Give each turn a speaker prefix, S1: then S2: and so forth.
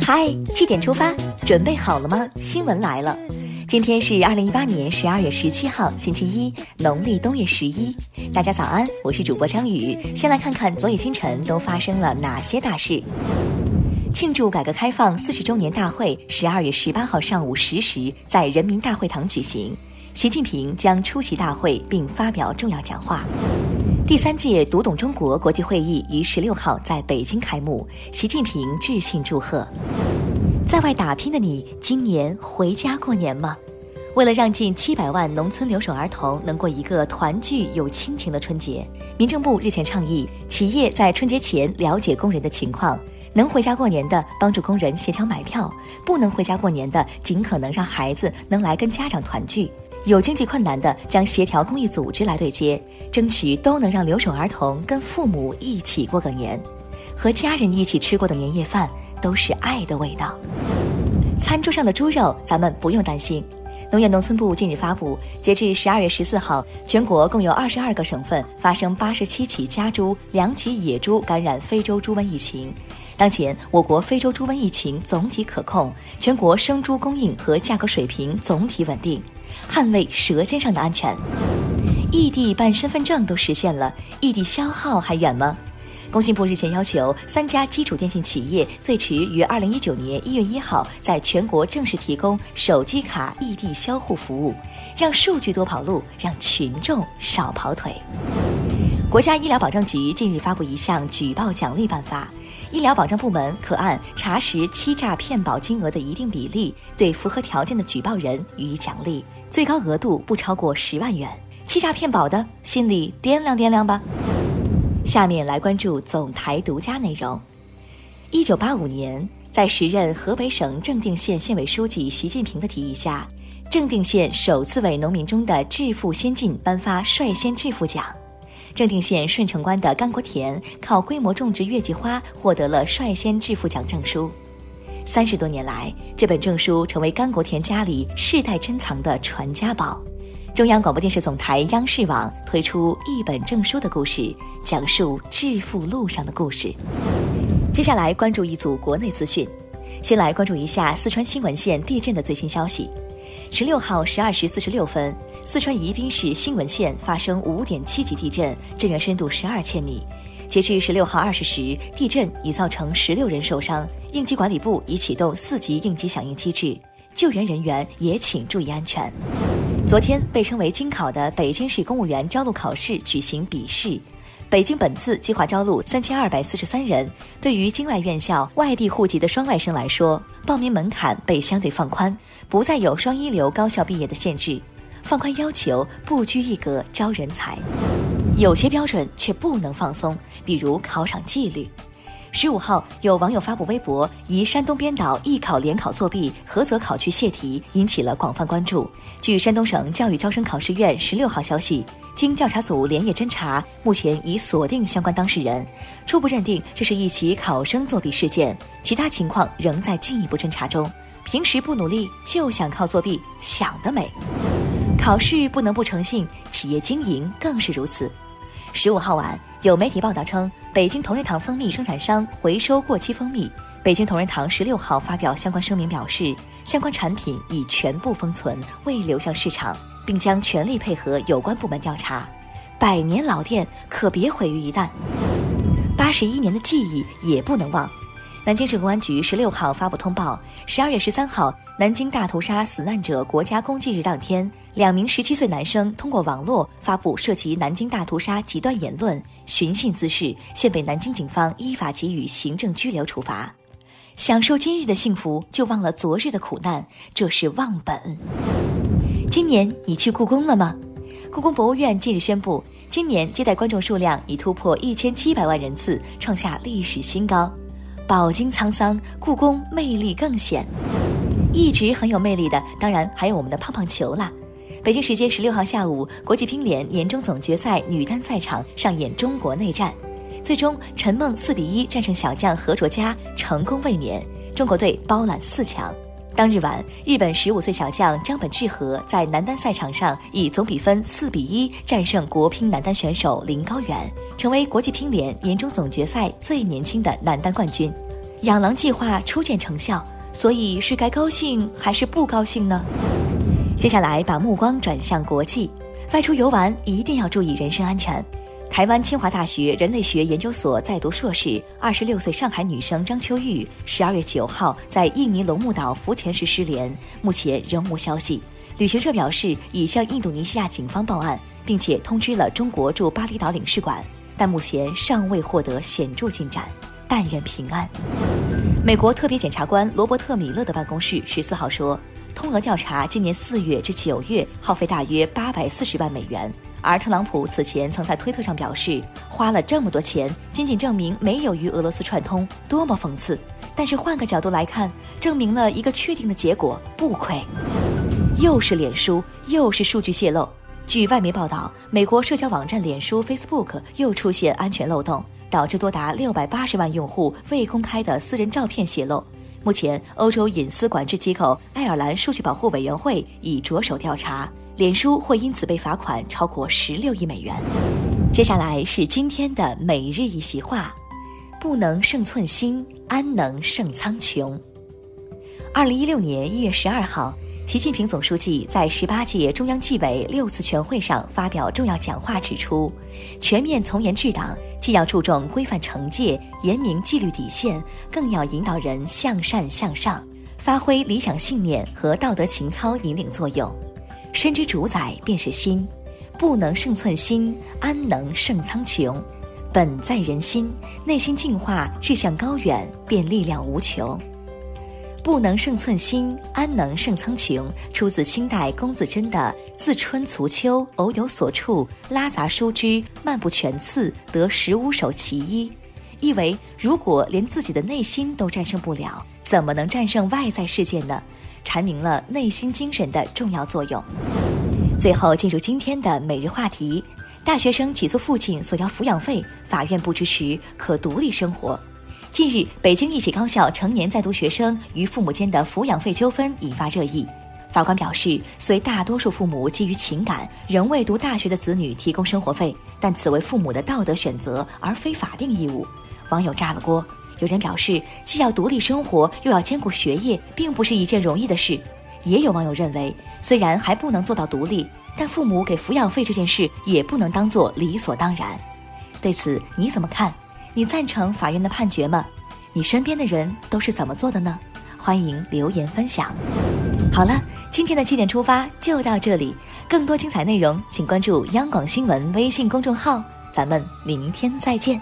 S1: 嗨，七点出发，准备好了吗？新闻来了，今天是二零一八年十二月十七号，星期一，农历冬月十一。大家早安，我是主播张宇。先来看看昨夜今晨都发生了哪些大事。庆祝改革开放四十周年大会十二月十八号上午十时在人民大会堂举行，习近平将出席大会并发表重要讲话。第三届读懂中国国际会议于十六号在北京开幕，习近平致信祝贺。在外打拼的你，今年回家过年吗？为了让近七百万农村留守儿童能过一个团聚有亲情的春节，民政部日前倡议，企业在春节前了解工人的情况，能回家过年的帮助工人协调买票，不能回家过年的尽可能让孩子能来跟家长团聚。有经济困难的，将协调公益组织来对接，争取都能让留守儿童跟父母一起过个年，和家人一起吃过的年夜饭都是爱的味道。餐桌上的猪肉，咱们不用担心。农业农村部近日发布，截至十二月十四号，全国共有二十二个省份发生八十七起家猪、两起野猪感染非洲猪瘟疫情。当前，我国非洲猪瘟疫情总体可控，全国生猪供应和价格水平总体稳定。捍卫舌尖上的安全，异地办身份证都实现了，异地消耗还远吗？工信部日前要求三家基础电信企业最迟于二零一九年一月一号在全国正式提供手机卡异地销户服务，让数据多跑路，让群众少跑腿。国家医疗保障局近日发布一项举报奖励办法。医疗保障部门可按查实欺诈骗保金额的一定比例，对符合条件的举报人予以奖励，最高额度不超过十万元。欺诈骗保的，心里掂量掂量吧。下面来关注总台独家内容。一九八五年，在时任河北省正定县县委书记习近平的提议下，正定县首次为农民中的致富先进颁发率先致富奖。正定县顺城关的甘国田靠规模种植月季花获得了率先致富奖证书。三十多年来，这本证书成为甘国田家里世代珍藏的传家宝。中央广播电视总台央视网推出一本证书的故事，讲述致富路上的故事。接下来关注一组国内资讯，先来关注一下四川新闻县地震的最新消息。十六号十二时四十六分。四川宜宾市新文县发生五点七级地震，震源深度十二千米。截至十六号二十时，地震已造成十六人受伤，应急管理部已启动四级应急响应机制，救援人员也请注意安全。昨天被称为“京考”的北京市公务员招录考试举行笔试，北京本次计划招录三千二百四十三人。对于京外院校外地户籍的双外生来说，报名门槛被相对放宽，不再有双一流高校毕业的限制。放宽要求，不拘一格招人才，有些标准却不能放松，比如考场纪律。十五号，有网友发布微博，疑山东编导艺考联考作弊，菏泽考区泄题，引起了广泛关注。据山东省教育招生考试院十六号消息，经调查组连夜侦查，目前已锁定相关当事人，初步认定这是一起考生作弊事件，其他情况仍在进一步侦查中。平时不努力就想靠作弊，想得美！考试不能不诚信，企业经营更是如此。十五号晚，有媒体报道称，北京同仁堂蜂蜜生产商回收过期蜂蜜。北京同仁堂十六号发表相关声明，表示相关产品已全部封存，未流向市场，并将全力配合有关部门调查。百年老店可别毁于一旦，八十一年的记忆也不能忘。南京市公安局十六号发布通报：十二月十三号，南京大屠杀死难者国家公祭日当天。两名十七岁男生通过网络发布涉及南京大屠杀极端言论、寻衅滋事，现被南京警方依法给予行政拘留处罚。享受今日的幸福，就忘了昨日的苦难，这是忘本。今年你去故宫了吗？故宫博物院近日宣布，今年接待观众数量已突破一千七百万人次，创下历史新高。饱经沧桑，故宫魅力更显。一直很有魅力的，当然还有我们的胖胖球啦。北京时间十六号下午，国际乒联年终总决赛女单赛场上演中国内战，最终陈梦四比一战胜小将何卓佳，成功卫冕，中国队包揽四强。当日晚，日本十五岁小将张本智和在男单赛场上以总比分四比一战胜国乒男单选手林高远，成为国际乒联年终总决赛最年轻的男单冠军。养狼计划初见成效，所以是该高兴还是不高兴呢？接下来把目光转向国际，外出游玩一定要注意人身安全。台湾清华大学人类学研究所在读硕士、二十六岁上海女生张秋玉，十二月九号在印尼龙目岛浮潜时失联，目前仍无消息。旅行社表示已向印度尼西亚警方报案，并且通知了中国驻巴厘岛领事馆，但目前尚未获得显著进展。但愿平安。美国特别检察官罗伯特·米勒的办公室十四号说，通俄调查今年四月至九月耗费大约八百四十万美元。而特朗普此前曾在推特上表示，花了这么多钱，仅仅证明没有与俄罗斯串通，多么讽刺！但是换个角度来看，证明了一个确定的结果，不亏。又是脸书，又是数据泄露。据外媒报道，美国社交网站脸书 （Facebook） 又出现安全漏洞，导致多达六百八十万用户未公开的私人照片泄露。目前，欧洲隐私管制机构爱尔兰数据保护委员会已着手调查。脸书会因此被罚款超过十六亿美元。接下来是今天的每日一席话：不能胜寸心，安能胜苍穹？二零一六年一月十二号，习近平总书记在十八届中央纪委六次全会上发表重要讲话，指出，全面从严治党既要注重规范惩戒、严明纪律底线，更要引导人向善向上，发挥理想信念和道德情操引领作用。身之主宰便是心，不能胜寸心，安能胜苍穹？本在人心，内心净化，志向高远，便力量无穷。不能胜寸心，安能胜苍穹？出自清代龚自珍的《自春促秋，偶有所处，拉杂书之，漫不全次，得十五首其一》，意为如果连自己的内心都战胜不了，怎么能战胜外在世界呢？阐明了内心精神的重要作用。最后进入今天的每日话题：大学生起诉父亲索要抚养费，法院不支持，可独立生活。近日，北京一起高校成年在读学生与父母间的抚养费纠纷引发热议。法官表示，虽大多数父母基于情感仍为读大学的子女提供生活费，但此为父母的道德选择，而非法定义务。网友炸了锅。有人表示，既要独立生活，又要兼顾学业，并不是一件容易的事。也有网友认为，虽然还不能做到独立，但父母给抚养费这件事也不能当做理所当然。对此你怎么看？你赞成法院的判决吗？你身边的人都是怎么做的呢？欢迎留言分享。好了，今天的七点出发就到这里，更多精彩内容请关注央广新闻微信公众号。咱们明天再见。